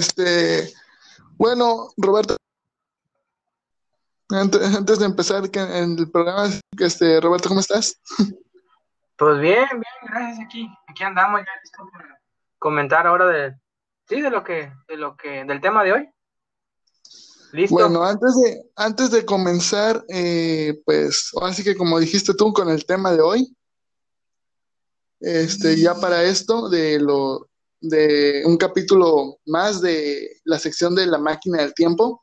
Este, bueno, Roberto, antes, de empezar en el programa, este, Roberto, ¿cómo estás? Pues bien, bien, gracias aquí. Aquí andamos ya listo para comentar ahora de, sí, de lo que, de lo que, del tema de hoy. ¿Listo? Bueno, antes de, antes de comenzar, eh, pues, así que como dijiste tú con el tema de hoy, este, ya para esto, de lo, de un capítulo más de la sección de la máquina del tiempo,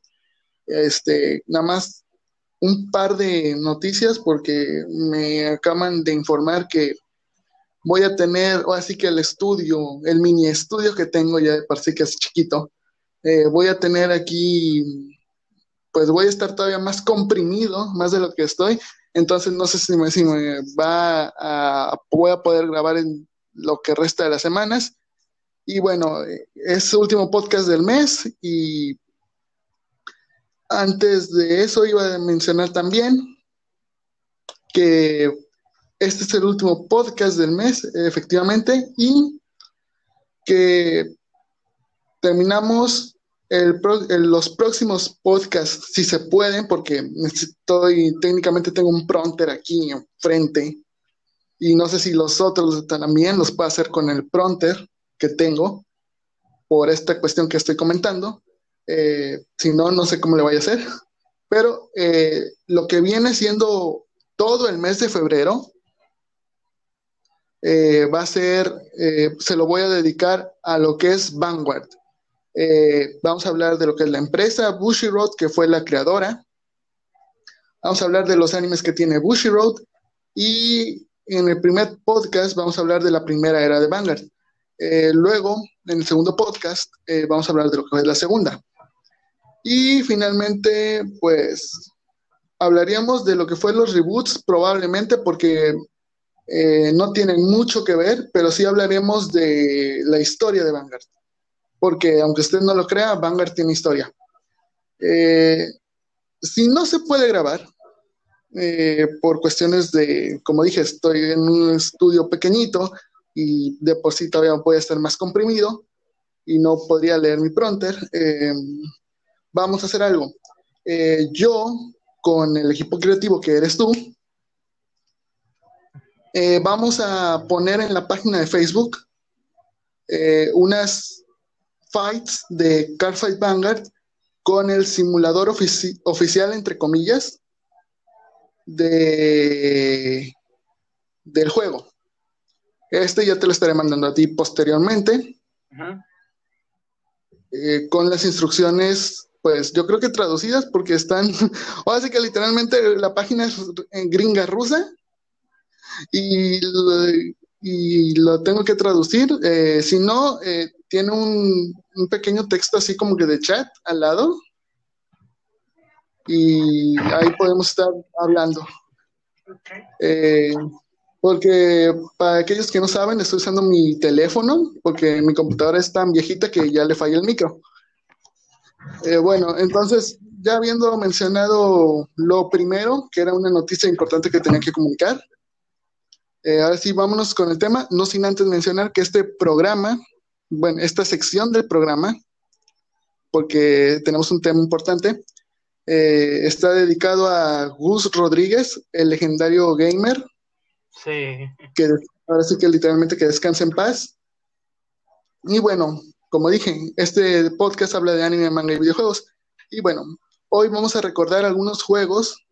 este, nada más un par de noticias porque me acaban de informar que voy a tener, o así que el estudio, el mini estudio que tengo ya sí que es chiquito, eh, voy a tener aquí, pues voy a estar todavía más comprimido, más de lo que estoy, entonces no sé si me, si me va a, a poder grabar en lo que resta de las semanas. Y bueno, es último podcast del mes y antes de eso iba a mencionar también que este es el último podcast del mes, efectivamente, y que terminamos los próximos podcasts, si se pueden, porque estoy, técnicamente tengo un pronter aquí enfrente, y no sé si los otros también los puedo hacer con el pronter que tengo, por esta cuestión que estoy comentando. Eh, si no, no sé cómo le vaya a hacer. Pero eh, lo que viene siendo todo el mes de febrero eh, va a ser, se lo voy a dedicar a lo que es Vanguard. vamos a hablar de lo que es la empresa Bushiroad, que fue la creadora. Vamos a hablar de los animes que tiene Bushiroad. Y en el primer podcast vamos a hablar de la primera era de Vanguard. Luego, en el segundo podcast, vamos a hablar de lo que es la segunda. Y finalmente, pues hablaríamos de lo que fue los reboots, probablemente porque eh, no tienen mucho que ver, pero sí hablaríamos de la historia de Vanguard. Porque aunque usted no lo crea, Vanguard tiene historia. Eh, si no se puede grabar, eh, por cuestiones de, como dije, estoy en un estudio pequeñito y de por sí todavía a estar más comprimido y no podría leer mi pronter vamos a hacer algo. Eh, yo, con el equipo creativo que eres tú, eh, vamos a poner en la página de Facebook eh, unas fights de Fight Vanguard con el simulador oficial, entre comillas, de, del juego. Este ya te lo estaré mandando a ti posteriormente. con las instrucciones pues yo creo que traducidas porque están, o así que literalmente la página es en gringa rusa y, lo tengo que traducir. Eh, si no, eh, tiene un, pequeño texto así como que de chat al lado y ahí podemos estar hablando. Eh, porque para aquellos que no saben, estoy usando mi teléfono porque mi computadora es tan viejita que ya le falla el micro. Eh, bueno, entonces, ya habiendo mencionado lo primero, que era una noticia importante que tenía que comunicar, eh, ahora sí, vámonos con el tema, no sin antes mencionar que este programa, bueno, esta sección del programa, porque tenemos un tema importante, eh, está dedicado a Gus Rodríguez, el legendario gamer. Sí. Que ahora sí que literalmente que descanse en paz. Y bueno, como dije, este podcast habla de anime, manga y videojuegos. Y bueno, hoy vamos a recordar algunos juegos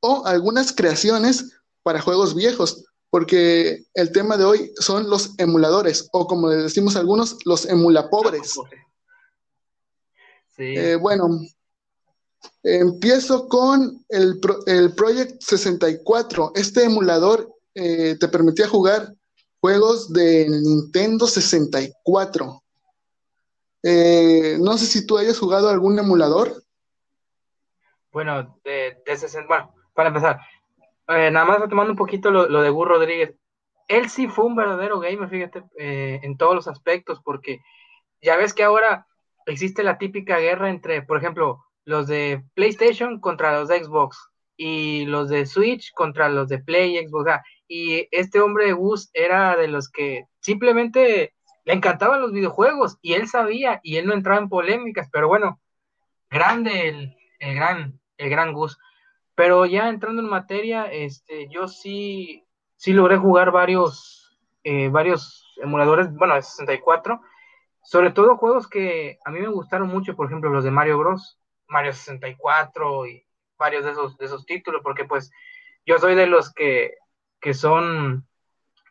o algunas creaciones para juegos viejos, porque el tema de hoy son los emuladores, o como le decimos algunos, los emulapobres. Sí. Eh, bueno, empiezo con el, el, Project 64. Este emulador eh, te permitía jugar juegos de Nintendo 64. Eh, no sé si tú hayas jugado algún emulador. Bueno, de, bueno, para empezar, eh, nada más retomando un poquito lo, de Gur Rodríguez. Él sí fue un verdadero gamer, fíjate, eh, en todos los aspectos, porque ya ves que ahora existe la típica guerra entre, por ejemplo, los de PlayStation contra los de Xbox y los de Switch contra los de Play y Xbox y este hombre Gus era de los que simplemente le encantaban los videojuegos y él sabía y él no entraba en polémicas, pero bueno, grande el, el gran, el gran Gus. Pero ya entrando en materia, este, yo sí, sí logré jugar varios, eh, varios emuladores, bueno, de 64, sobre todo juegos que a mí me gustaron mucho, por ejemplo, los de Mario Bros, Mario 64 y varios de esos, de esos títulos, porque pues yo soy de los que, que son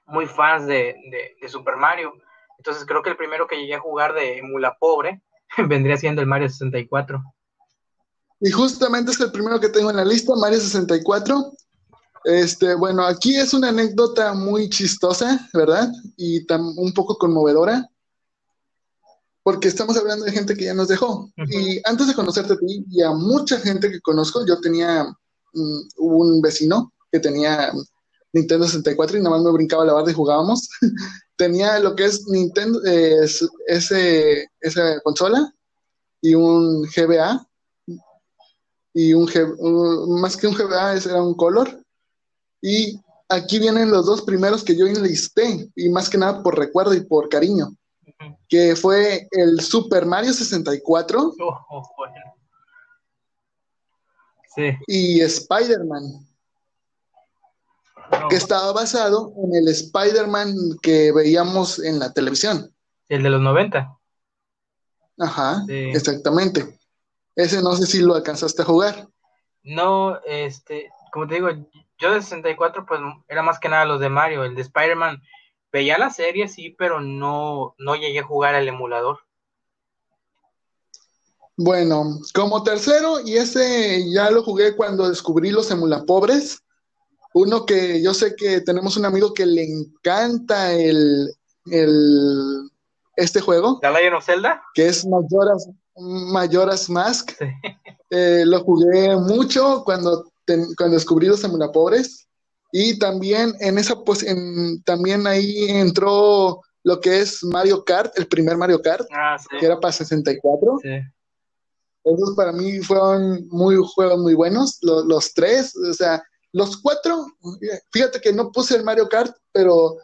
muy fans de, de Super Mario. Entonces creo que el primero que llegué a jugar de emula pobre vendría siendo el Mario 64. Y justamente es el primero que tengo en la lista, Mario 64. Este, bueno, aquí es una anécdota muy chistosa, ¿verdad? Y un poco conmovedora, porque estamos hablando de gente que ya nos dejó. Y antes de conocerte a ti y a mucha gente que conozco, yo tenía mm, un vecino que tenía Nintendo 64 y nada más me brincaba la barra y jugábamos. tenía lo que es Nintendo, eh, ese, esa consola y un GBA. Y un, más que un GBA, ese era un color. Y aquí vienen los dos primeros que yo enlisté, y más que nada por recuerdo y por cariño, que fue el Super Mario 64 sí. y Spider-Man que estaba basado en el Spider-Man que veíamos en la televisión. El de los 90. Ajá, exactamente. Ese no sé si lo alcanzaste a jugar. No, este, como te digo, yo de 64 pues era más que nada los de Mario, el de Spider-Man. Veía la serie, sí, pero no, no llegué a jugar al emulador. Bueno, como tercero, y ese ya lo jugué cuando descubrí los emulapobres, uno que yo sé que tenemos un amigo que le encanta el, este juego. ¿The Legend of Zelda? Que es Majora's, Majora's Mask. Eh, lo jugué mucho cuando, cuando descubrí los pobres Y también en esa pues en, también ahí entró lo que es Mario Kart, el primer Mario Kart, ah, que era para 64. Sí. Esos para mí fueron muy juegos muy buenos, los, los tres, o sea, los cuatro, fíjate que no puse el Mario Kart, pero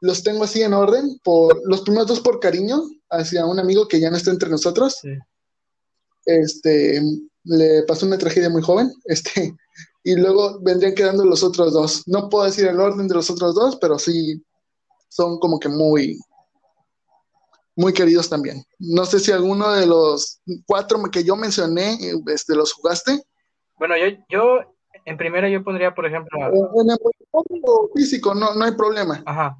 los tengo así en orden, por los primeros dos por cariño hacia un amigo que ya no está entre nosotros. Este, le pasó una tragedia muy joven, este, y luego vendrían quedando los otros dos. No puedo decir el orden de los otros dos, pero sí son como que muy, muy queridos también. No sé si alguno de los cuatro que yo mencioné, este, los jugaste. Bueno, yo, yo en primera yo pondría, por ejemplo... En el físico, no, no hay problema. Ajá.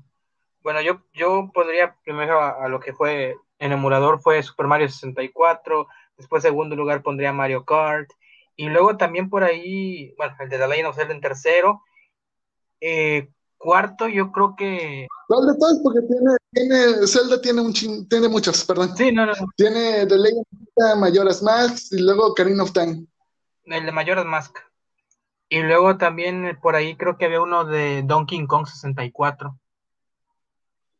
Bueno, yo, yo pondría primero a, lo que fue en emulador fue Super Mario 64, después segundo lugar pondría Mario Kart, y luego también por ahí, bueno, el de The Legend of Zelda en tercero, eh, cuarto yo creo que... ¿Cuál de todos? Porque tiene, tiene, Zelda tiene un tiene muchos, perdón. Sí, no, no. Tiene The Legend of Zelda, Majora's Mask y luego Karina of Time. El de Majora's Mask. Y luego también eh, por ahí creo que había uno de Donkey Kong 64.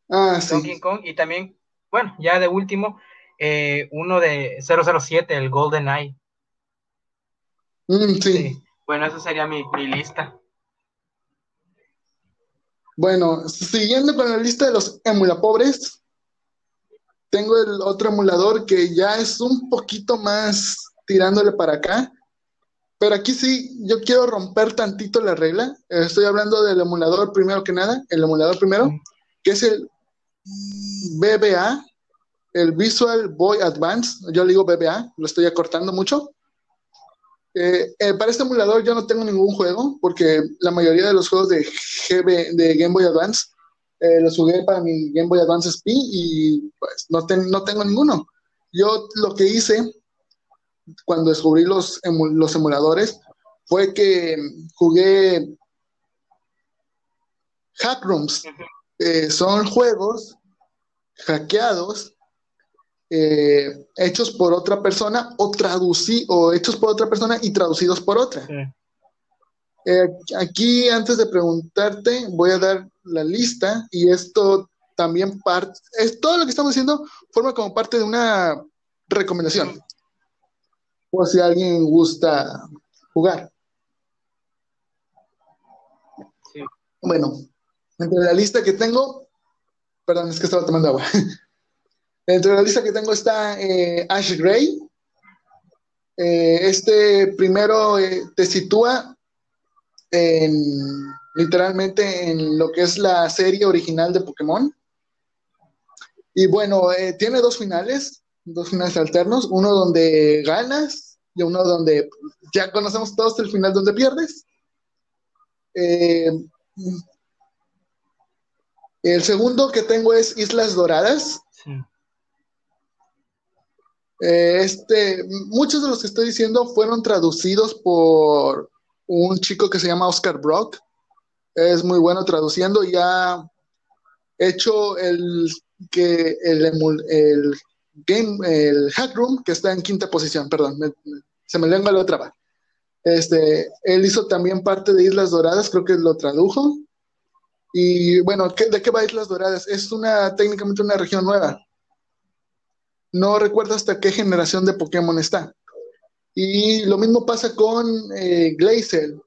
Ah, sí. Donkey Kong y también, bueno, ya de último, eh, uno de 007, el Golden Eye. Mm, sí. Bueno, esa sería mi, mi lista. Bueno, siguiendo con la lista de los emulapobres, tengo el otro emulador que ya es un poquito más tirándole para acá, pero aquí sí, yo quiero romper tantito la regla. Estoy hablando del emulador primero que nada, el emulador primero, que es el BBA, el Visual Boy Advance. Yo le digo BBA, lo estoy acortando mucho. Eh, eh, para este emulador yo no tengo ningún juego, porque la mayoría de los juegos de, GB, de Game Boy Advance eh, los jugué para mi Game Boy Advance SP y pues no, no tengo ninguno. Yo lo que hice cuando descubrí los, los emuladores fue que jugué Hackrooms. Eh, son juegos hackeados eh, hechos por otra persona o traducí o hechos por otra persona y traducidos por otra. Eh, aquí, antes de preguntarte, voy a dar la lista y esto también parte, es todo lo que estamos diciendo forma como parte de una recomendación por si alguien gusta jugar. Bueno, entre la lista que tengo, perdón, es que estaba tomando agua. Entre la lista que tengo está eh, Ash Gray. Eh, este primero eh, te sitúa en, literalmente en lo que es la serie original de Pokémon. Y bueno, tiene dos finales, dos finales alternos, uno donde ganas y uno donde ya conocemos todos el final donde pierdes. el segundo que tengo es Islas Doradas. Eh, este, muchos de los que estoy diciendo fueron traducidos por un chico que se llama Oscar Brock. Es muy bueno traduciendo y ha hecho el que el, game, el hack room que está en quinta posición, perdón, se me lengua la otra Este, él hizo también parte de Islas Doradas, creo que lo tradujo. Y bueno, ¿de qué va Islas Doradas? Es una técnicamente una región nueva no recuerdo hasta qué generación de Pokémon está. Y lo mismo pasa con eh, Glacial.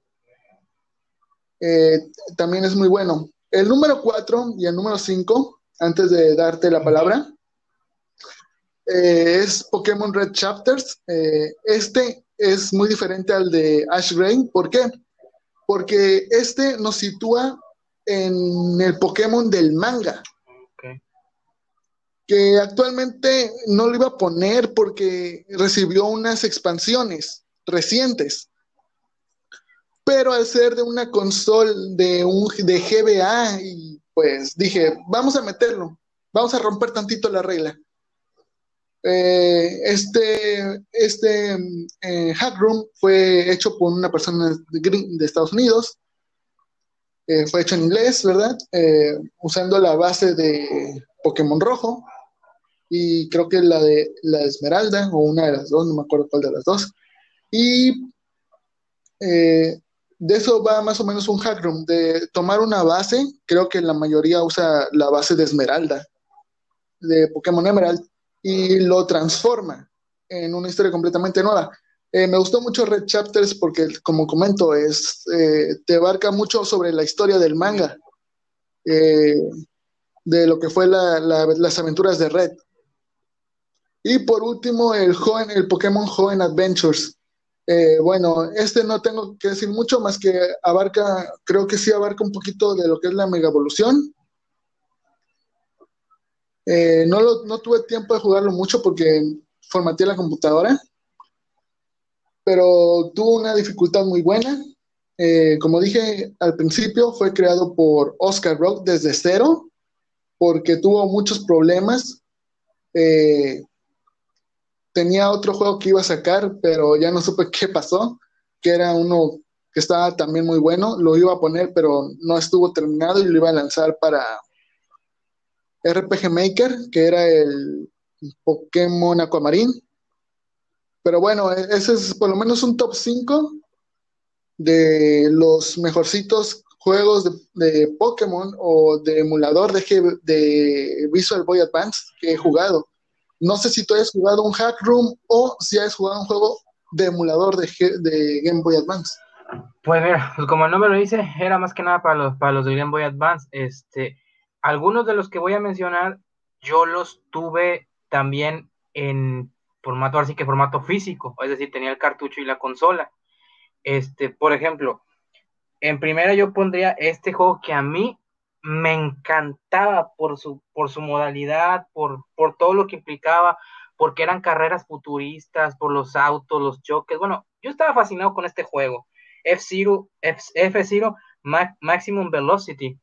Eh, también es muy bueno. El número 4 y el número 5, antes de darte la palabra, eh, es Pokémon Red Chapters. este es muy diferente al de Ash Gray. ¿Por qué? Porque este nos sitúa en el Pokémon del manga que actualmente no lo iba a poner porque recibió unas expansiones recientes. Pero al ser de una consola de un de GBA, y pues dije, vamos a meterlo, vamos a romper tantito la regla. Eh, este este eh, Hack Room fue hecho por una persona de, Estados Unidos. Eh, fue hecho en inglés, ¿verdad? usando la base de Pokémon Rojo y creo que la de la Esmeralda o una de las dos, no me acuerdo cuál de las dos. Y eh, de eso va más o menos un hack room, de tomar una base, creo que la mayoría usa la base de Esmeralda, de Pokémon Emerald, y lo transforma en una historia completamente nueva. Eh, me gustó mucho Red Chapters porque, como comento, es, eh, te abarca mucho sobre la historia del manga, de lo que fue las aventuras de Red. Y por último, el, joven, el Pokémon Joven Adventures. Eh, bueno, este no tengo que decir mucho más que abarca, creo que sí abarca un poquito de lo que es la mega evolución. Eh, no, no tuve tiempo de jugarlo mucho porque formateé la computadora, pero tuvo una dificultad muy buena. Eh, como dije al principio, fue creado por Oscar Rock desde cero, porque tuvo muchos problemas tenía otro juego que iba a sacar, pero ya no supe qué pasó, que era uno que estaba también muy bueno, lo iba a poner, pero no estuvo terminado y lo iba a lanzar para RPG Maker, que era el Pokémon Aquamarine. Pero bueno, e-, ese es por lo menos un top 5 de los mejorcitos juegos de, Pokémon o de emulador de, de Visual Boy Advance que he jugado. No sé si tú has jugado un Hack Room o si has jugado un juego de emulador de, de Game Boy Advance. Pues mira, pues como el nombre lo dice, era más que nada para los, para los de Game Boy Advance. Este, algunos de los que voy a mencionar, yo los tuve también en formato, así que formato físico, es decir, tenía el cartucho y la consola. Este, por ejemplo, en primera yo pondría este juego que a mí me encantaba por su, por su modalidad, por, por todo lo que implicaba, porque eran carreras futuristas, por los autos, los choques. Bueno, yo estaba fascinado con este juego. F-Zero, F-Zero Maximum Velocity.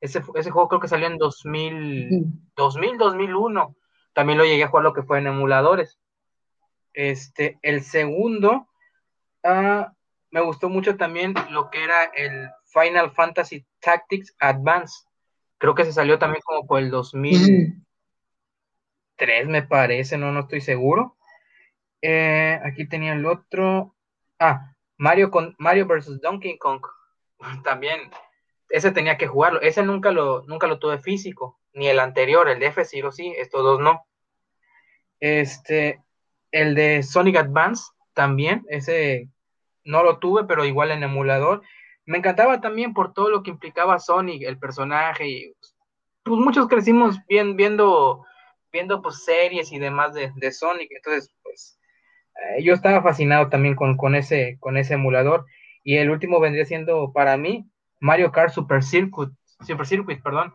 Ese, ese, juego creo que salió en 2000, 2000, 2001. También lo llegué a jugar lo que fue en emuladores. Este, el segundo, ah, me gustó mucho también lo que era el Final Fantasy Tactics Advance. Creo que se salió también como por el 2003, me parece, no, no estoy seguro. Eh, aquí tenía el otro. Ah, Mario con Mario vs. Donkey Kong. También, ese tenía que jugarlo. Ese nunca lo, nunca lo tuve físico. Ni el anterior, el de F-Zero sí, estos dos no. Este, el de Sonic Advance también, ese no lo tuve, pero igual en emulador. Me encantaba también por todo lo que implicaba Sonic, el personaje, y pues muchos crecimos bien, viendo viendo pues series y demás de, de Sonic, entonces pues eh, yo estaba fascinado también con, con, ese, con ese emulador y el último vendría siendo para mí Mario Kart Super Circuit, Super Circuit, perdón.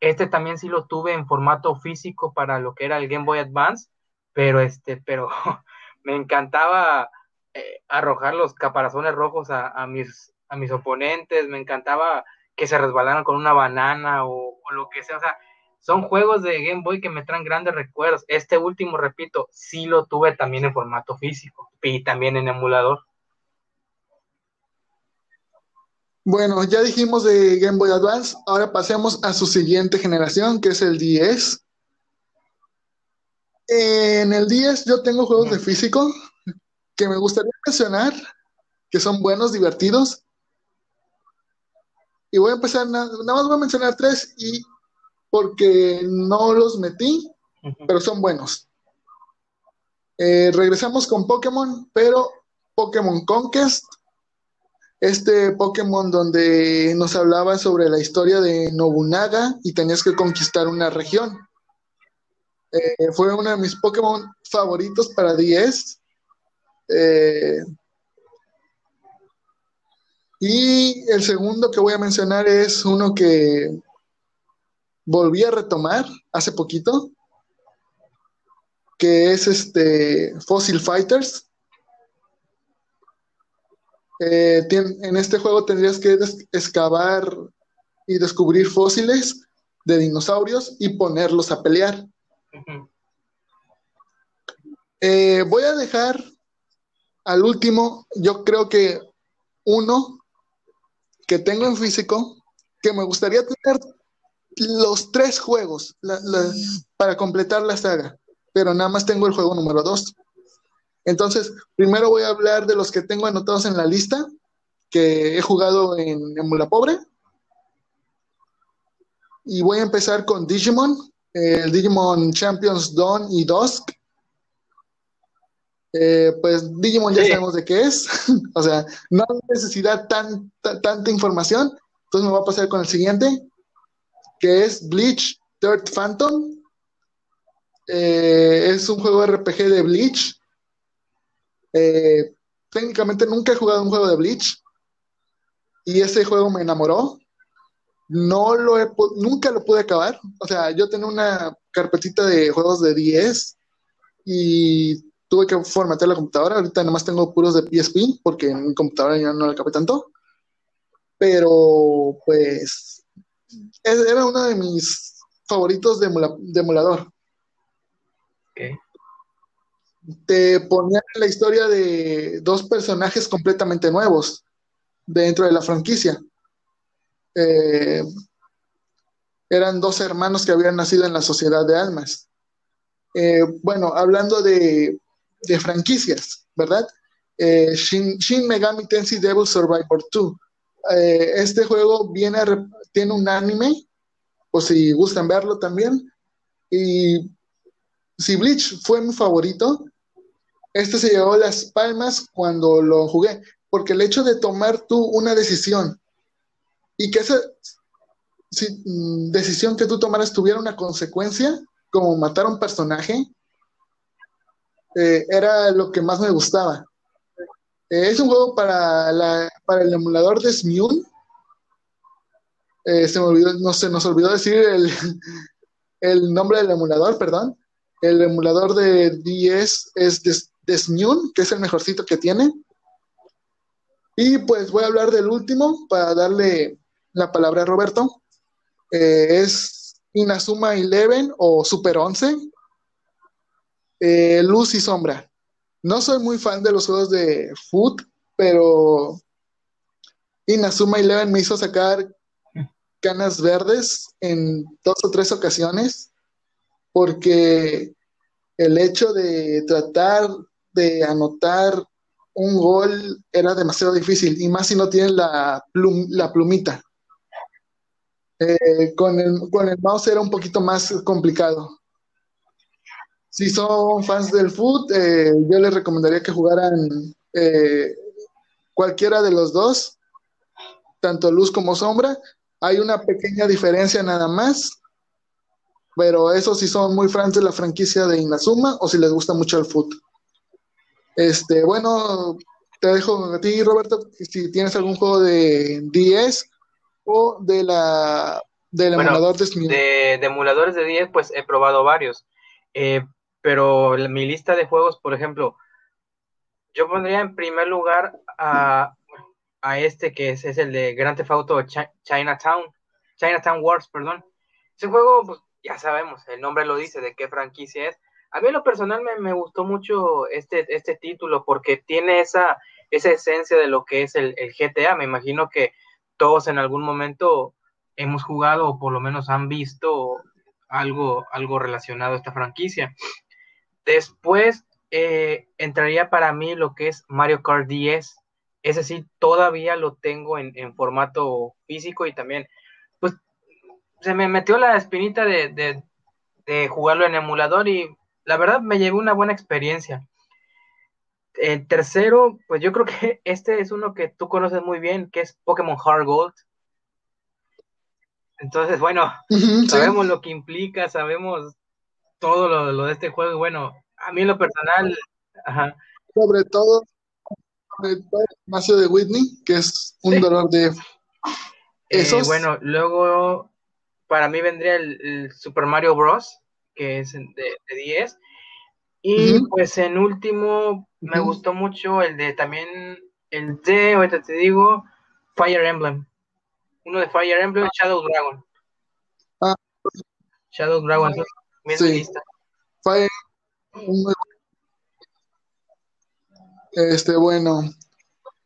Este también sí lo tuve en formato físico para lo que era el Game Boy Advance, pero este, pero me encantaba eh, arrojar los caparazones rojos a, a, mis, a mis oponentes, me encantaba que se resbalaran con una banana o, o lo que sea, o sea, son juegos de Game Boy que me traen grandes recuerdos. Este último, repito, sí lo tuve también en formato físico y también en emulador. Bueno, ya dijimos de Game Boy Advance, ahora pasemos a su siguiente generación, que es el 10. En el 10 yo tengo juegos de físico que me gustaría mencionar, que son buenos, divertidos. Y voy a empezar, nada, más voy a mencionar tres y porque no los metí, pero son buenos. Eh, regresamos con Pokémon, pero Pokémon Conquest. Este Pokémon donde nos hablaba sobre la historia de Nobunaga y tenías que conquistar una región. Eh, fue uno de mis Pokémon favoritos para 10. Eh, y el segundo que voy a mencionar es uno que volví a retomar hace poquito, que es este Fossil Fighters. Eh, en este juego tendrías que excavar y descubrir fósiles de dinosaurios y ponerlos a pelear. Eh, voy a dejar al último, yo creo que uno que tengo en físico, que me gustaría tener los tres juegos para completar la saga, pero nada más tengo el juego número dos. Entonces, primero voy a hablar de los que tengo anotados en la lista, que he jugado en Emula Pobre. Y voy a empezar con Digimon, el Digimon Champions Dawn y Dusk. Eh, pues Digimon ya sabemos de qué es, o sea, no hay necesidad tan, tanta información. Entonces me voy a pasar con el siguiente, que es Bleach Third Phantom. Eh, es un juego RPG de Bleach. Eh, técnicamente nunca he jugado un juego de Bleach y ese juego me enamoró. No lo he, nunca lo pude acabar. O sea, yo tenía una carpetita de juegos de 10 y tuve que formatear la computadora. Ahorita nada más tengo puros de PSP porque en mi computadora ya no la acabé tanto. Pero pues era uno de mis favoritos de, emulador. Te ponían la historia de dos personajes completamente nuevos dentro de la franquicia. Eh, eran dos hermanos que habían nacido en la Sociedad de Almas. Eh, bueno, hablando de, franquicias, ¿verdad? Eh, Shin, Megami Tensei Devil Survivor 2 eh, este juego viene tiene un anime, o si gustan verlo también. Y si Bleach fue mi favorito, este se llevó las palmas cuando lo jugué, porque el hecho de tomar tú una decisión y que esa mm, decisión que tú tomaras tuviera una consecuencia, como matar a un personaje, eh, era lo que más me gustaba. Eh, es un juego para, el emulador de Smule. Eh, se me olvidó, no se nos olvidó decir el, nombre del emulador, perdón. El emulador de 10 es de, que es el mejorcito que tiene. Y pues voy a hablar del último para darle la palabra a Roberto. Es Inazuma Eleven o Super 11. Luz y sombra. No soy muy fan de los juegos de foot, pero Inazuma Eleven me hizo sacar canas verdes en dos o tres ocasiones, porque el hecho de tratar de anotar un gol era demasiado difícil, y más si no tienes la, la plumita. Eh, con, el, con el mouse era un poquito más complicado si son fans del foot, eh, yo les recomendaría que jugaran eh, cualquiera de los dos, tanto luz como sombra. Hay una pequeña diferencia nada más. pero eso si son muy fans de la franquicia de Inazuma o si les gusta mucho el fútbol. Este, bueno, te dejo a ti, Roberto, si tienes algún juego de 10 o de la del emulador de, de, de emuladores de 10, pues he probado varios. Eh, pero mi lista de juegos, por ejemplo, yo pondría en primer lugar a, a este que es, es, el de Grand Theft Auto Chinatown, Chinatown Wars, perdón. Ese juego, pues, ya sabemos, el nombre lo dice, de qué franquicia es. A mí en lo personal me, me gustó mucho este, este título porque tiene esa, esa esencia de lo que es el, el, GTA. Me imagino que todos en algún momento hemos jugado o por lo menos han visto algo, algo relacionado a esta franquicia. Después eh, entraría para mí lo que es Mario Kart 10. Ese sí, todavía lo tengo en, en formato físico y también, pues, se me metió la espinita de, de, de, jugarlo en emulador y la verdad me llevé una buena experiencia. El tercero, pues yo creo que este es uno que tú conoces muy bien, que es Pokémon Heart Gold. Entonces, bueno, uh -huh, sabemos sí. lo que implica, sabemos todo lo, lo, de este juego. Bueno, a mí en lo personal, ajá. Sobre todo, el de Whitney, que es un sí. dolor de... Eh, bueno, luego para mí vendría el, el, Super Mario Bros., que es de, de 10. Y uh -huh. pues en último, uh -huh. me gustó mucho el de también, el de, ahorita te digo, Fire Emblem. Uno de Fire Emblem, Shadow Dragon. Ah. Shadow Dragon, sí. lista. Fire este, bueno.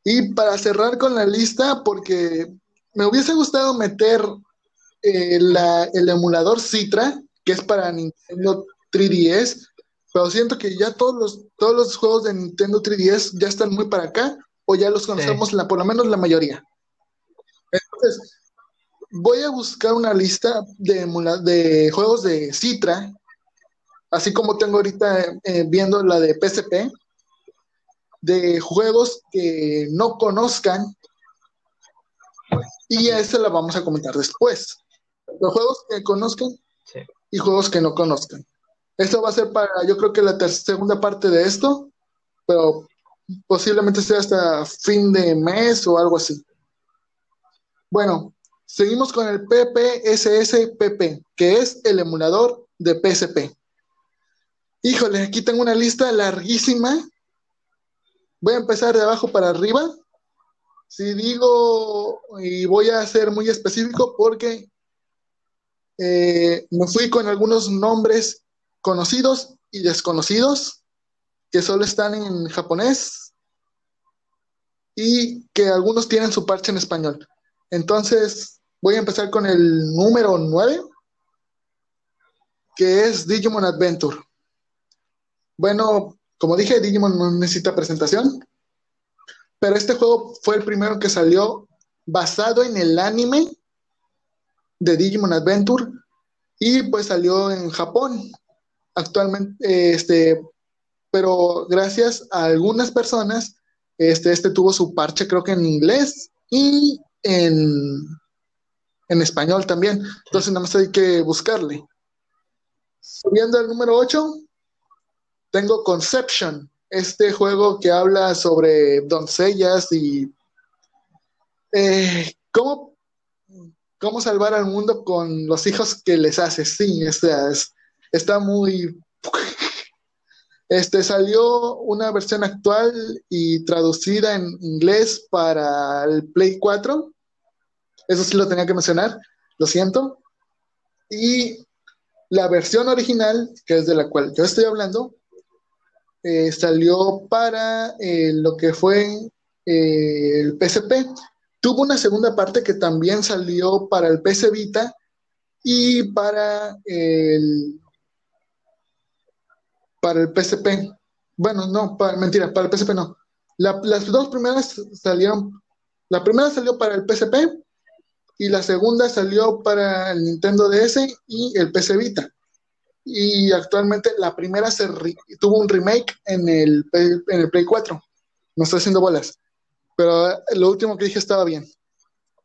Y para cerrar con la lista, porque me hubiese gustado meter eh, la, el emulador Citra, que es para Nintendo 3DS, pero siento que ya todos los, todos los juegos de Nintendo 3DS ya están muy para acá, o ya los conocemos, sí. la, por lo menos la mayoría. Entonces, voy a buscar una lista de, de juegos de Citra así como tengo ahorita eh, viendo la de PSP, de juegos que no conozcan, y a esa la vamos a comentar después. Los juegos que conozcan sí. y juegos que no conozcan. Esto va a ser para, yo creo que la segunda parte de esto, pero posiblemente sea hasta fin de mes o algo así. Bueno, seguimos con el PPSSPP, que es el emulador de PSP. Híjole, aquí tengo una lista larguísima. Voy a empezar de abajo para arriba. Si digo, y voy a ser muy específico porque eh, me fui con algunos nombres conocidos y desconocidos que solo están en japonés y que algunos tienen su parche en español. Entonces, voy a empezar con el número 9, que es Digimon Adventure. Bueno, como dije, Digimon no necesita presentación, pero este juego fue el primero que salió basado en el anime de Digimon Adventure y pues salió en Japón actualmente, este, pero gracias a algunas personas, este, este tuvo su parche creo que en inglés y en, en español también, entonces nada más hay que buscarle. Subiendo al número 8, tengo Conception, este juego que habla sobre doncellas y eh, cómo, cómo salvar al mundo con los hijos que les hace. Sí, o sea, es, está muy... Este salió una versión actual y traducida en inglés para el Play 4. Eso sí lo tenía que mencionar, lo siento. Y la versión original, que es de la cual yo estoy hablando, eh, salió para eh, lo que fue eh, el PSP. Tuvo una segunda parte que también salió para el PS Vita y para el para el PSP. Bueno, no, para, mentira, para el PSP no. La, las dos primeras salieron, la primera salió para el PSP y la segunda salió para el Nintendo DS y el PS Vita y actualmente la primera se tuvo un remake en el, en el Play 4. No estoy haciendo bolas. Pero lo último que dije estaba bien.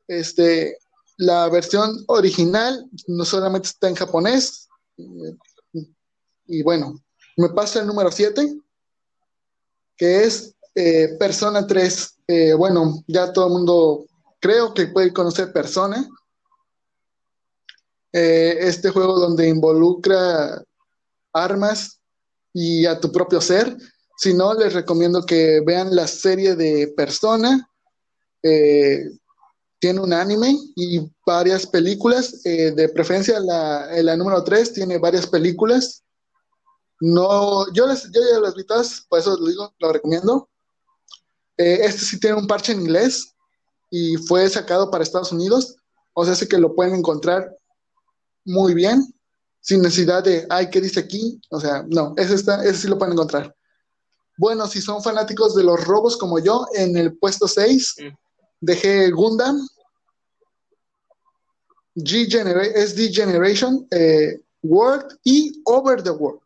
Este, la versión original no solamente está en japonés, Y bueno, me pasa el número 7, que es eh, Persona 3. Eh, bueno, ya todo el mundo creo que puede conocer Persona. Eh, este juego donde involucra armas y a tu propio ser. Si no, les recomiendo que vean la serie de Persona. tiene un anime y varias películas. de preferencia, la, la número 3 tiene varias películas. No, yo, les, yo ya las vi todas, por eso lo digo, lo recomiendo. Eh, este sí tiene un parche en inglés y fue sacado para Estados Unidos, o sea, sí que lo pueden encontrar muy bien, sin necesidad de, ay, ¿qué dice aquí? O sea, no, ese, está, ese sí lo pueden encontrar. Bueno, si son fanáticos de los robos como yo, en el puesto 6 mm. dejé Gundam, G SD Generation, eh, World y Over the World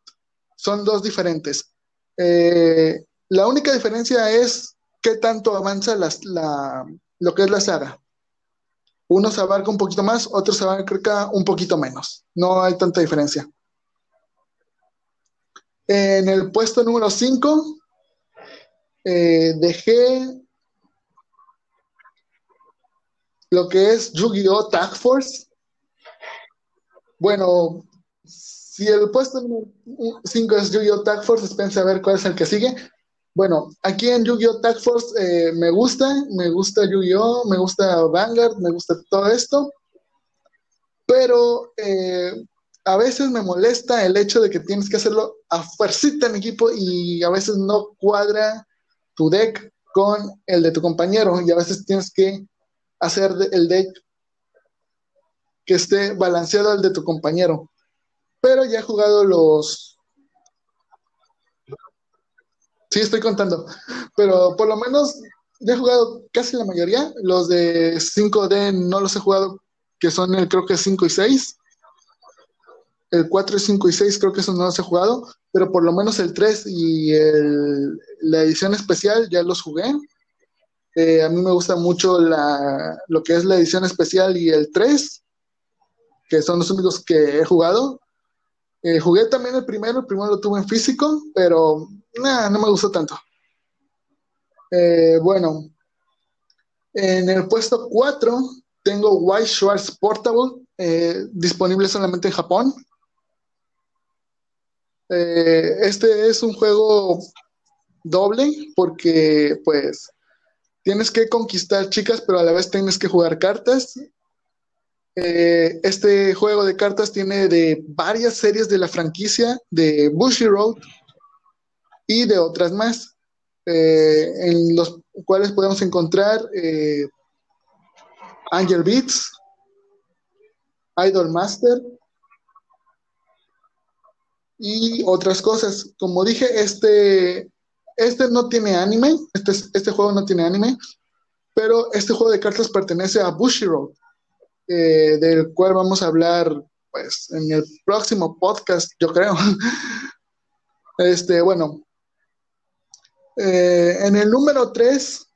son dos diferentes. Eh, la única diferencia es qué tanto avanza la, lo que es la saga. Uno se abarca un poquito más, otro se abarca un poquito menos. No hay tanta diferencia. En el puesto número 5 eh, dejé lo que es Yu-Gi-Oh! Tag Force. Bueno, si el puesto 5 es Yu-Gi-Oh! Tag Force, a ver cuál es el que sigue. Bueno, aquí en Yu-Gi-Oh! Tag Force eh, me gusta, me gusta Yu-Gi-Oh! me gusta Vanguard, me gusta todo esto, pero eh, a veces me molesta el hecho de que tienes que hacerlo a fuercita en equipo y a veces no cuadra tu deck con el de tu compañero y a veces tienes que hacer el deck que esté balanceado al de tu compañero pero ya he jugado los... Sí, estoy contando, pero por lo menos he jugado casi la mayoría. Los de 5D no los he jugado, que son el creo que 5 y 6. El 4, 5 y 6 creo que esos no los he jugado, pero por lo menos el 3 y el, la edición especial ya los jugué. Eh, a mí me gusta mucho la, lo que es la edición especial y el 3, que son los únicos que he jugado. Eh, jugué también el primero, el primero lo tuve en físico, pero no me gustó tanto. Eh, bueno, en el puesto 4 tengo White Schwartz Portable, eh, disponible solamente en Japón. este es un juego doble porque pues tienes que conquistar chicas, pero a la vez tienes que jugar cartas eh, este juego de cartas tiene de varias series de la franquicia de Bushy Road y de otras más, eh, en los cuales podemos encontrar eh, Angel Beats, Idol Master y otras cosas. Como dije, este, este no tiene anime, este, este juego no tiene anime, pero este juego de cartas pertenece a Bushy Road eh, del cual vamos a hablar pues en el próximo podcast, yo creo. este, bueno, eh, en el número 3,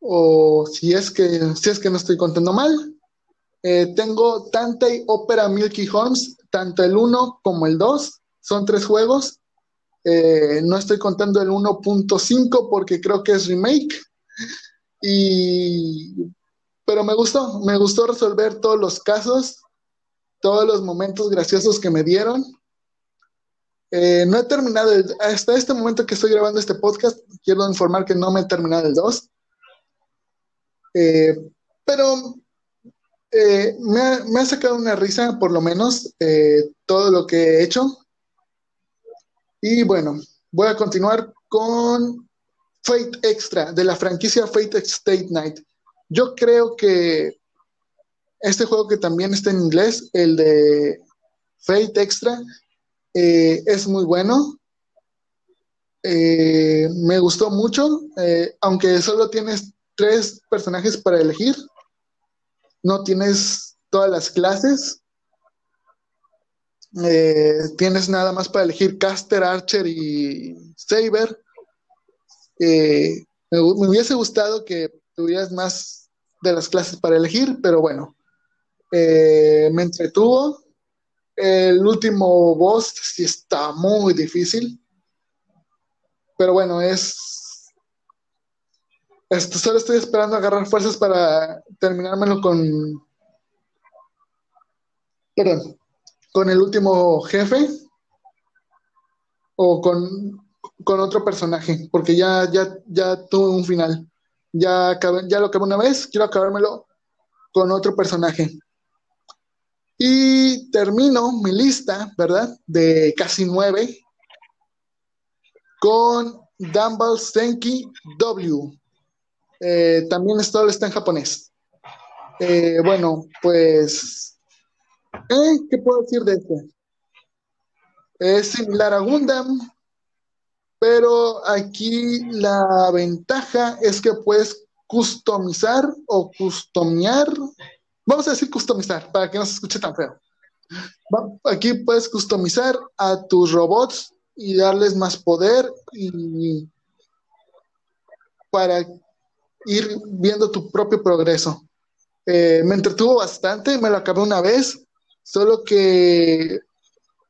o si es que, si es que no estoy contando mal, eh, tengo Tantei Opera Milky Holmes, tanto el 1 como el 2, son tres juegos. no estoy contando el 1.5 porque creo que es remake. Y, pero me gustó, me gustó resolver todos los casos, todos los momentos graciosos que me dieron. Eh, no he terminado, hasta este momento que estoy grabando este podcast, quiero informar que no me he terminado el 2. Eh, pero eh, me, ha, me, ha, sacado una risa, por lo menos, todo lo que he hecho. Y bueno, voy a continuar con Fate Extra, de la franquicia Fate State Night. Yo creo que este juego que también está en inglés, el de Fate Extra, eh, es muy bueno. Eh, me gustó mucho, eh, aunque solo tienes tres personajes para elegir, no tienes todas las clases. tienes nada más para elegir Caster, Archer y Saber. Eh, me, hubiese gustado que tuvieras más de las clases para elegir, pero bueno. Eh, me entretuvo. El último boss sí está muy difícil. Pero bueno, es. Solo estoy esperando agarrar fuerzas para terminármelo con. Perdón. Con el último jefe. O con, con otro personaje. Porque ya, ya, ya tuve un final. Ya, ya lo acabé una vez. Quiero acabármelo con otro personaje. Y termino mi lista, ¿verdad? De casi nueve con Dumbbell Senki W. Eh, también esto está en japonés. Eh, bueno, pues, ¿eh? ¿qué puedo decir de este? Es similar a Gundam, pero aquí la ventaja es que puedes customizar o customiar Vamos a decir customizar, para que no se escuche tan feo. Aquí puedes customizar a tus robots y darles más poder y para ir viendo tu propio progreso. Eh, me entretuvo bastante, me lo acabé una vez, solo que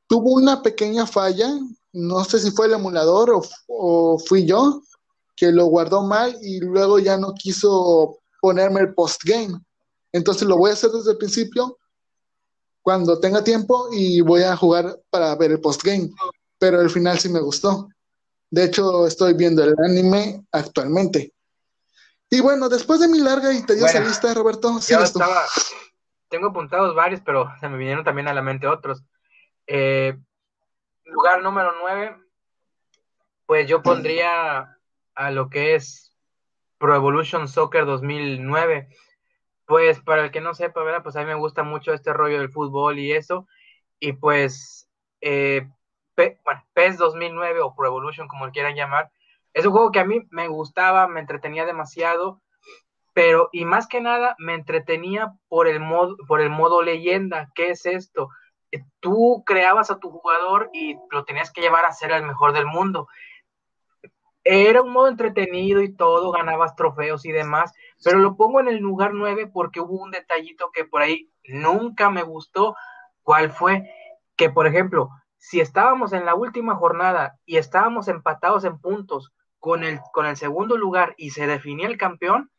tuvo una pequeña falla, no sé si fue el emulador o, o fui yo, que lo guardó mal y luego ya no quiso ponerme el postgame. Entonces lo voy a hacer desde el principio cuando tenga tiempo y voy a jugar para ver el postgame. Pero el final sí me gustó. De hecho, estoy viendo el anime actualmente. Y bueno, después de mi larga y tediosa lista, Roberto, yo estaba, tengo apuntados varios, pero se me vinieron también a la mente otros. Eh, lugar número 9, pues yo pondría a lo que es Pro Evolution Soccer 2009. Pues para el que no sepa, ¿verdad? Pues a mí me gusta mucho este rollo del fútbol y eso. Y pues, eh, bueno, PES 2009 o Pro Evolution, como quieran llamar, es un juego que a mí me gustaba, me entretenía demasiado, pero y más que nada me entretenía por el modo, por el modo leyenda. ¿Qué es esto? Tú creabas a tu jugador y lo tenías que llevar a ser el mejor del mundo. Era un modo entretenido y todo, ganabas trofeos y demás, pero lo pongo en el lugar 9 porque hubo un detallito que por ahí nunca me gustó. ¿Cuál fue? Que, por ejemplo, si estábamos en la última jornada y estábamos empatados en puntos con el, con el segundo lugar y se definía el campeón,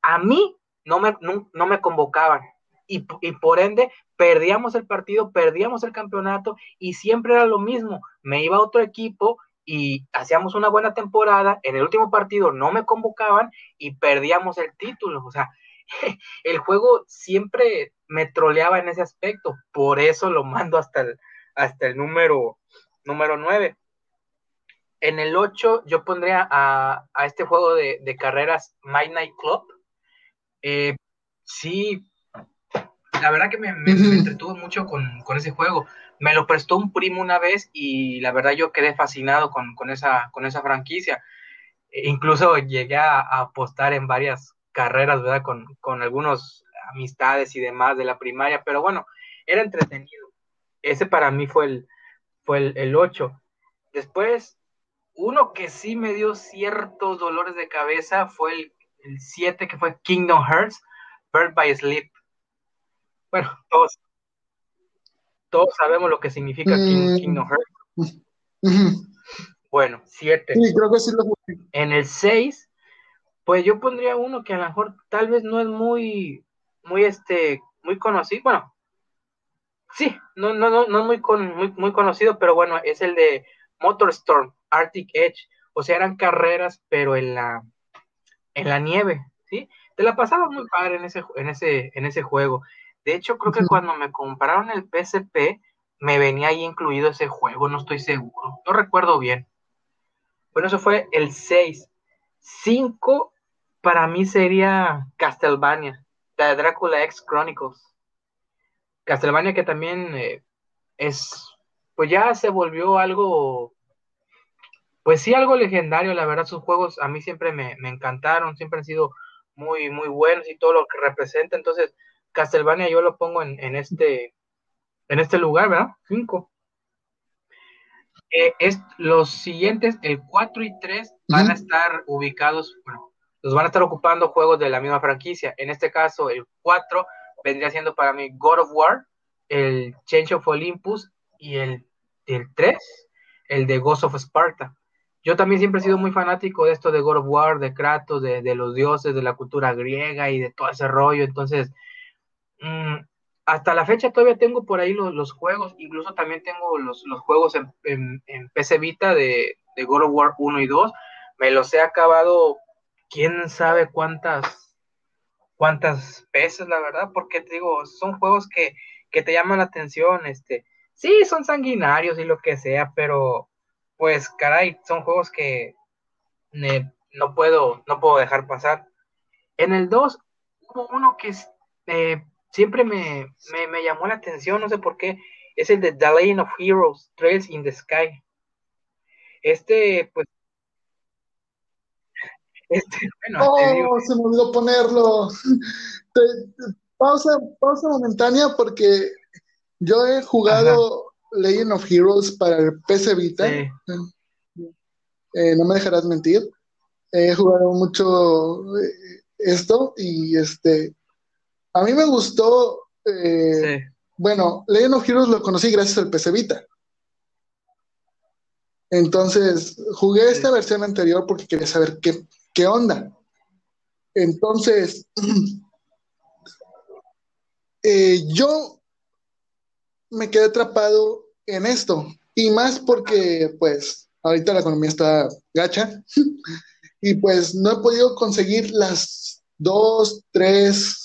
a mí no me, no, me convocaban. Y, por ende perdíamos el partido, perdíamos el campeonato y siempre era lo mismo. Me iba a otro equipo y hacíamos una buena temporada, en el último partido no me convocaban y perdíamos el título. O sea, el juego siempre me troleaba en ese aspecto, por eso lo mando hasta el, hasta el número, número 9. En el 8 yo pondría a, este juego de, carreras My Night Club. Eh, sí, la verdad que me, entretuvo mucho con, con, ese juego me lo prestó un primo una vez y la verdad yo quedé fascinado con, esa, con esa franquicia. E incluso llegué a, apostar en varias carreras, ¿verdad? Con, con algunos amistades y demás de la primaria, pero bueno, era entretenido. Ese para mí fue el, fue el, el 8. Después, uno que sí me dio ciertos dolores de cabeza fue el, el 7, que fue Kingdom Hearts, Bird by Sleep. Bueno, todos, todos sabemos lo que significa mm. Kingdom Hearts. Bueno, siete. Sí, creo que sí lo En el 6, pues yo pondría uno que a lo mejor tal vez no es muy, muy, este, muy conocido. Bueno, sí, no, no, no, no es muy, con, muy, muy conocido, pero bueno, es el de Motorstorm, Arctic Edge. O sea, eran carreras, pero en la, en la nieve, ¿sí? Te la pasaba muy padre en ese, en ese, en ese juego. De hecho, creo que cuando me compraron el PSP, me venía ahí incluido ese juego, no estoy seguro, no recuerdo bien. Bueno, eso fue el 6. 5 para mí sería Castlevania, de Drácula X Chronicles. Castlevania que también eh, es, pues ya se volvió algo, pues sí, algo legendario, la verdad, sus juegos a mí siempre me, me encantaron, siempre han sido muy, muy buenos y todo lo que representa, entonces Castlevania yo lo pongo en, este, en este lugar, ¿verdad? Cinco. Eh, es, los siguientes, el 4 y 3, van a estar ubicados, bueno, los van a estar ocupando juegos de la misma franquicia. En este caso, el 4 vendría siendo para mí God of War, el Change of Olympus y el, el 3, el de Ghost of Sparta. Yo también siempre he sido muy fanático de esto de God of War, de Kratos, de, los dioses, de la cultura griega y de todo ese rollo. Entonces, mm, hasta la fecha todavía tengo por ahí los, juegos, incluso también tengo los, juegos en, en, PC Vita de, de God of War 1 y 2. Me los he acabado, quién sabe cuántas, cuántas veces, la verdad, porque te digo, son juegos que, que te llaman la atención, este, sí, son sanguinarios y lo que sea, pero pues caray, son juegos que no, puedo, no puedo dejar pasar. En el 2 hubo uno que eh, siempre me, llamó la atención, no sé por qué, es el de The Legend of Heroes, Trails in the Sky. Este, pues... Este, bueno, oh, se me olvidó ponerlo. pausa, pausa momentánea porque yo he jugado Legend of Heroes para el PC Vita. Eh, no me dejarás mentir. He jugado mucho eh, esto y este. A mí me gustó. Eh, bueno, Legend of Heroes lo conocí gracias al PC Vita. Entonces, jugué esta versión anterior porque quería saber qué, qué onda. Entonces, yo me quedé atrapado en esto. Y más porque, pues, ahorita la economía está gacha. y pues no he podido conseguir las dos, tres,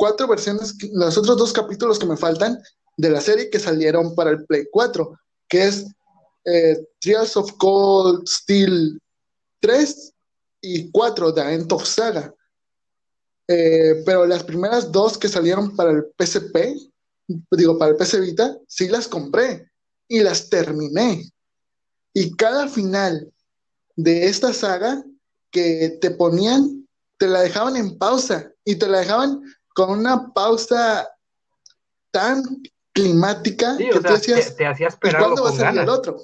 cuatro versiones, los otros dos capítulos que me faltan de la serie que salieron para el Play 4, que es eh, Trials of Cold Steel 3 y 4 de End of Saga. Eh, pero las primeras dos que salieron para el PSP, digo, para el PC Vita, sí las compré y las terminé. Y cada final de esta saga que te ponían, te la dejaban en pausa y te la dejaban con una pausa tan climática que te, hacías, te, esperar. ¿Cuándo va a salir el otro?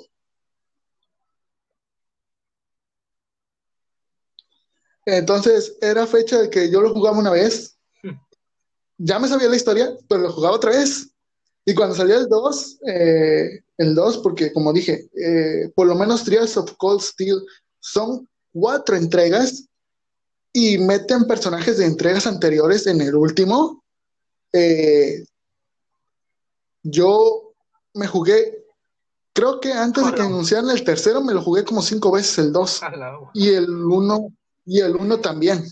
Entonces era fecha de que yo lo jugaba una vez. Hmm. Ya me sabía la historia, pero lo jugaba otra vez. Y cuando salió el 2, eh, el 2, porque como dije, eh, por lo menos Trials of Cold Steel son cuatro entregas y meten personajes de entregas anteriores en el último. Eh, yo me jugué, creo que antes de que anunciaran el tercero, me lo jugué como cinco veces el 2 y el 1 y el 1 también.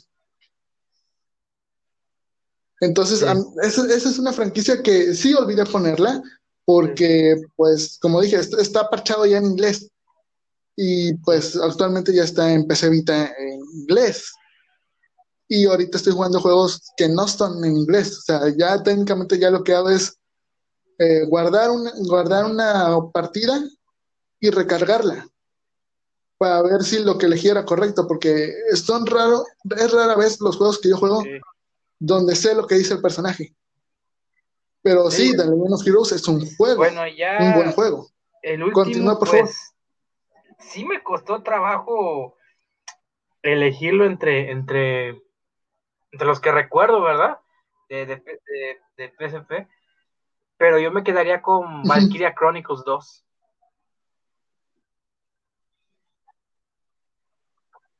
Entonces, esa, es una franquicia que sí olvidé ponerla, porque, pues, como dije, está, parchado ya en inglés. Y pues actualmente ya está en PC Vita en inglés. Y ahorita estoy jugando juegos que no están en inglés. O sea, ya técnicamente ya lo que hago es eh, guardar, una, guardar una partida y recargarla para ver si lo que elegí era correcto, porque son raro, es rara vez los juegos que yo juego donde sé lo que dice el personaje. Pero sí, The Legend of Heroes es un juego. Bueno, ya. Un buen juego. El último, por pues, Sí me costó trabajo elegirlo entre, entre, entre los que recuerdo, ¿verdad? De, de, de, PSP. Pero yo me quedaría con Valkyria Chronicles 2.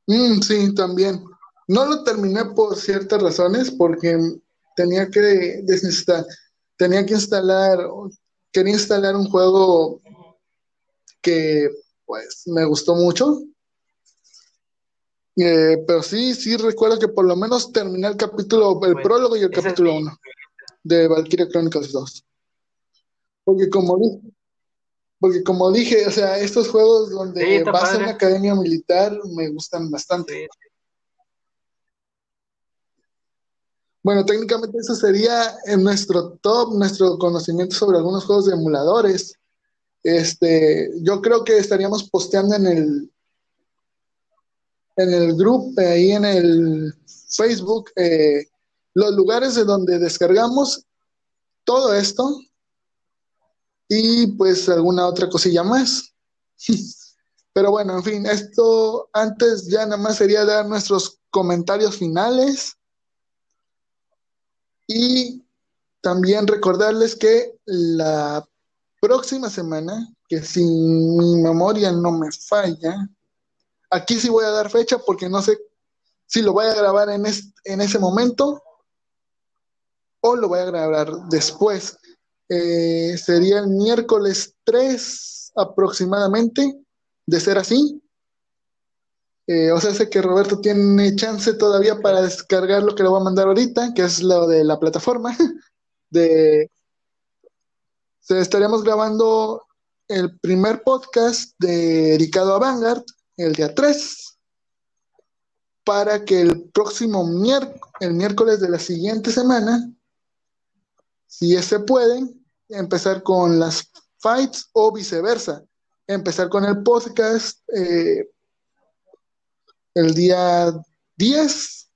Mm, sí, también. No lo terminé por ciertas razones, porque tenía que desinstalar tenía que instalar, quería instalar un juego que pues me gustó mucho. Eh, pero sí, sí recuerdo que por lo menos terminé el capítulo, el prólogo y el capítulo 1 de Valkyria Chronicles 2. Porque como dije, porque como dije, o sea, estos juegos donde vas a una academia militar me gustan bastante. Bueno, técnicamente eso sería en nuestro top, nuestro conocimiento sobre algunos juegos de emuladores. Este, yo creo que estaríamos posteando en el en el grupo, ahí en el Facebook, eh, los lugares de donde descargamos todo esto y pues alguna otra cosilla más. Pero bueno, en fin, esto antes ya nada más sería dar nuestros comentarios finales y también recordarles que la próxima semana, que si mi memoria no me falla, aquí sí voy a dar fecha porque no sé si lo voy a grabar en, en ese momento o lo voy a grabar después. Eh, sería el miércoles 3 aproximadamente, de ser así. Eh, o sea, sé que Roberto tiene chance todavía para descargar lo que le voy a mandar ahorita, que es lo de la plataforma. De, estaríamos grabando el primer podcast dedicado a Vanguard, el día 3, para que el próximo miércoles, el miércoles de la siguiente semana, si se puede, empezar con las fights o viceversa. Empezar con el podcast eh, el día 10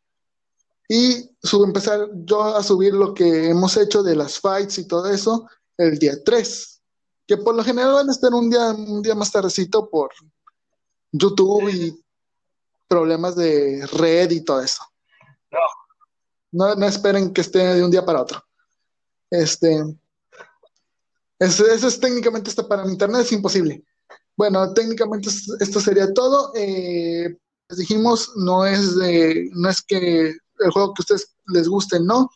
y empezar yo a subir lo que hemos hecho de las fights y todo eso el día 3. Que por lo general van a estar un día, un día más tardecito por YouTube y problemas de red y todo eso. No. No, esperen que esté de un día para otro. Este, eso, es técnicamente esto para mi internet, es imposible. Bueno, técnicamente esto sería todo. Eh, les dijimos, no es, de, no es que el juego que a ustedes les guste, no.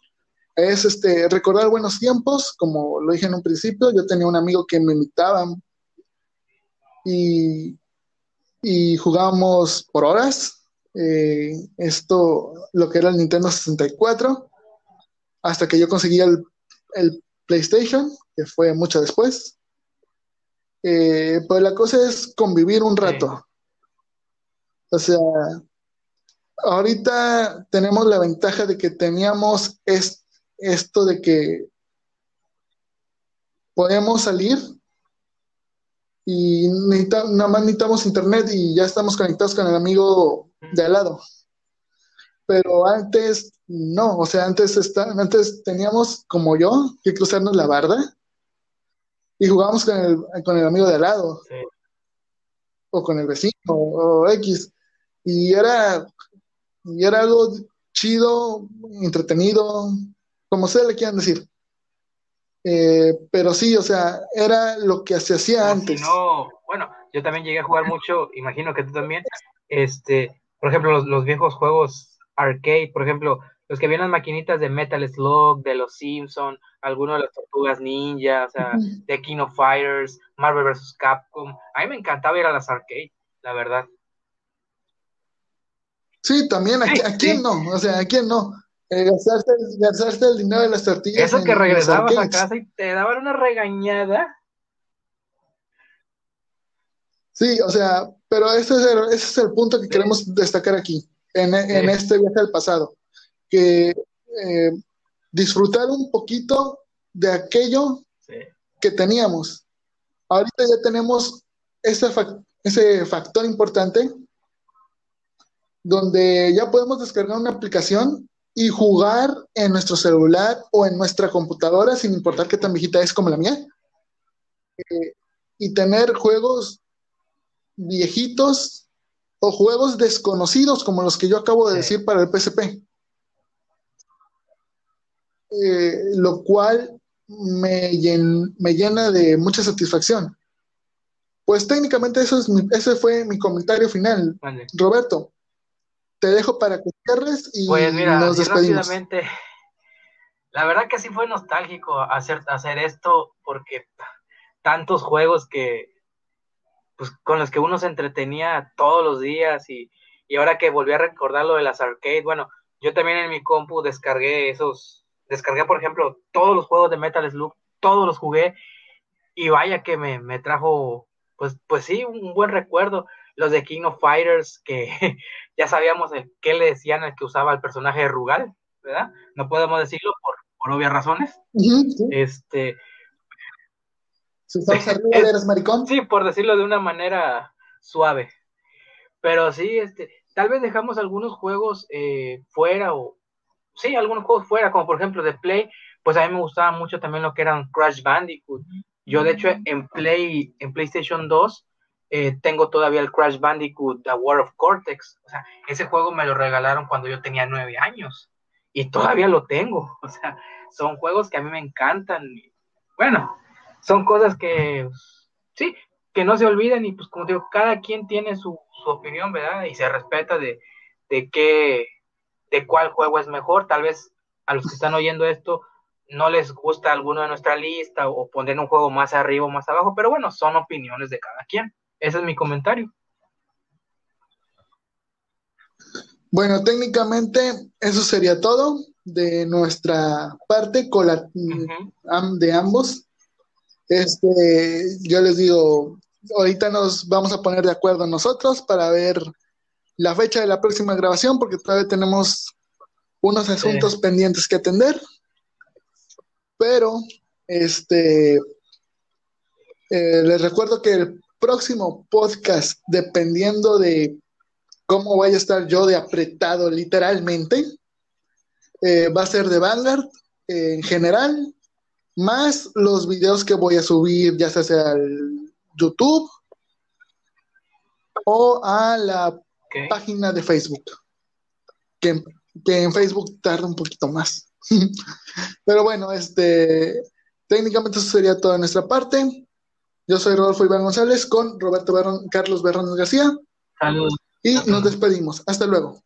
Es este, recordar buenos tiempos, como lo dije en un principio. Yo tenía un amigo que me invitaba y, y jugábamos por horas. Eh, esto, lo que era el Nintendo 64, hasta que yo conseguí el, el PlayStation, que fue mucho después. Eh, pues la cosa es convivir un rato. O sea, ahorita tenemos la ventaja de que teníamos esto de que podemos salir y nada más necesitamos internet y ya estamos conectados con el amigo de al lado. Pero antes no, o sea, antes, está, antes teníamos, como yo, que cruzarnos la barda y jugábamos con el, con el amigo de al lado. O con el vecino, o, X. Y era, y era algo chido, entretenido, como se le quieran decir. Eh, pero sí, o sea, era lo que se hacía antes. no, bueno, yo también llegué a jugar mucho, imagino que tú también, este, por ejemplo, los, los viejos juegos arcade, por ejemplo, los que vienen maquinitas de Metal Slug, de los Simpson, algunos de las Tortugas Ninja, o sea, de King of Fighters, Marvel vs. Capcom. A mí me encantaba ir a las arcade, la verdad. Sí, también, ¿a, quién no? O sea, ¿a quién no? Eh, gastarte, el dinero de las tortillas. Eso que regresabas a casa y te daban una regañada. Sí, o sea, pero ese es el, ese es el punto que queremos destacar aquí, en, en este viaje al pasado que eh, disfrutar un poquito de aquello que teníamos. Ahorita ya tenemos ese, ese factor importante donde ya podemos descargar una aplicación y jugar en nuestro celular o en nuestra computadora, sin importar qué tan viejita es como la mía, eh, y tener juegos viejitos o juegos desconocidos como los que yo acabo de decir para el PSP. Eh, lo cual me, me, llena de mucha satisfacción. Pues técnicamente eso es ese fue mi comentario final. Roberto, te dejo para que cierres y pues nos despedimos. La verdad que sí fue nostálgico hacer, hacer esto porque tantos juegos que pues con los que uno se entretenía todos los días y, y ahora que volví a recordar lo de las arcades, bueno, yo también en mi compu descargué esos descargué, por ejemplo, todos los juegos de Metal Slug, todos los jugué, y vaya que me, me trajo, pues, pues sí, un buen recuerdo. Los de King of Fighters, que ya sabíamos qué le decían al que usaba el personaje de Rugal, ¿verdad? No podemos decirlo por, por obvias razones. Este. Si eres maricón. Sí, por decirlo de una manera suave. Pero sí, este, tal vez dejamos algunos juegos eh, fuera o, sí, algunos juegos fuera, como por ejemplo de Play, pues a mí me gustaba mucho también lo que eran Crash Bandicoot. Yo, de hecho, en Play, en PlayStation 2, eh, tengo todavía el Crash Bandicoot The War of Cortex. O sea, ese juego me lo regalaron cuando yo tenía nueve años. y todavía lo tengo. O sea, son juegos que a mí me encantan. Bueno, son cosas que, sí, que no se olviden y pues como digo, cada quien tiene su, opinión, ¿verdad? Y se respeta de, de qué, de cuál juego es mejor. Tal vez a los que están oyendo esto no les gusta alguno de nuestra lista o poner un juego más arriba o más abajo, pero bueno, son opiniones de cada quien. Ese es mi comentario. Bueno, técnicamente eso sería todo de nuestra parte con la, de ambos. Este, yo les digo, ahorita nos vamos a poner de acuerdo nosotros para ver la fecha de la próxima grabación, porque todavía tenemos unos asuntos pendientes que atender. Pero, este, eh, les recuerdo que el próximo podcast, dependiendo de cómo vaya a estar yo de apretado literalmente. Eh, va a ser de Vanguard eh, en general, más los videos que voy a subir, ya sea al YouTube o a la página de Facebook, que, que, en Facebook tarda un poquito más. Pero bueno, este, técnicamente eso sería toda nuestra parte. Yo soy Rodolfo Iván González con Roberto Carlos Berrones García. Saludos. Y nos despedimos. Hasta luego.